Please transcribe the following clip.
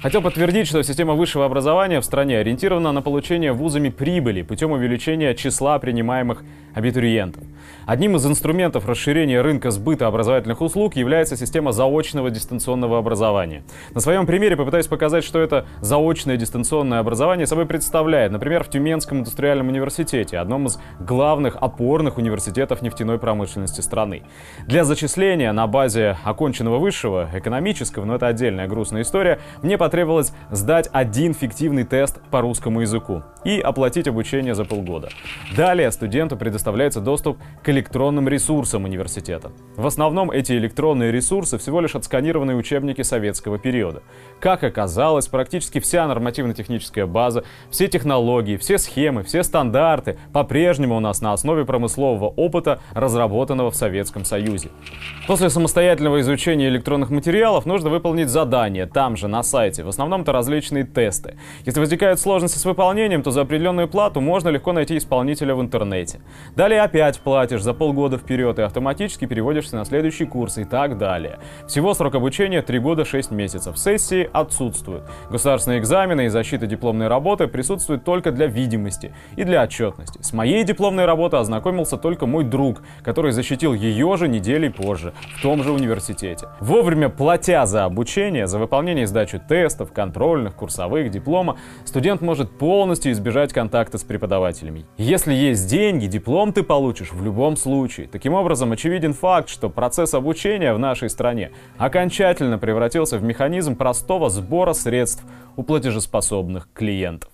Хотел подтвердить, что система высшего образования в стране ориентирована на получение вузами прибыли путем увеличения числа принимаемых абитуриентов. Одним из инструментов расширения рынка сбыта образовательных услуг является система заочного дистанционного образования. На своем примере попытаюсь показать, что это заочное дистанционное образование собой представляет. Например, в Тюменском индустриальном университете, одном из главных опорных университетов нефтяной промышленности страны. Для зачисления на базе оконченного высшего, экономического, но это отдельная грустная история, мне потребовалось сдать один фиктивный тест по русскому языку и оплатить обучение за полгода. Далее студенту предоставляется доступ к электронным ресурсам университета. В основном эти электронные ресурсы всего лишь отсканированные учебники советского периода. Как оказалось, практически вся нормативно-техническая база, все технологии, все схемы, все стандарты по-прежнему у нас на основе промыслового опыта, разработанного в Советском Союзе. После самостоятельного изучения электронных материалов нужно выполнить задание там же, на сайте. В основном это различные тесты. Если возникают сложности с выполнением, то за определенную плату можно легко найти исполнителя в интернете. Далее опять платишь за полгода вперед и автоматически переводишься на следующий курс и так далее. Всего срок обучения 3 года 6 месяцев. Сессии отсутствуют. Государственные экзамены и защита дипломной работы присутствуют только для видимости и для отчетности. С моей дипломной работой ознакомился только мой друг, который защитил ее же неделей позже, в том же университете. Вовремя платя за обучение, за выполнение и сдачу тестов, контрольных, курсовых, диплома, студент может полностью избежать контакта с преподавателями. Если есть деньги, диплом ты получишь в любом случае. Таким образом, очевиден факт, что процесс обучения в нашей стране окончательно превратился в механизм простого сбора средств у платежеспособных клиентов.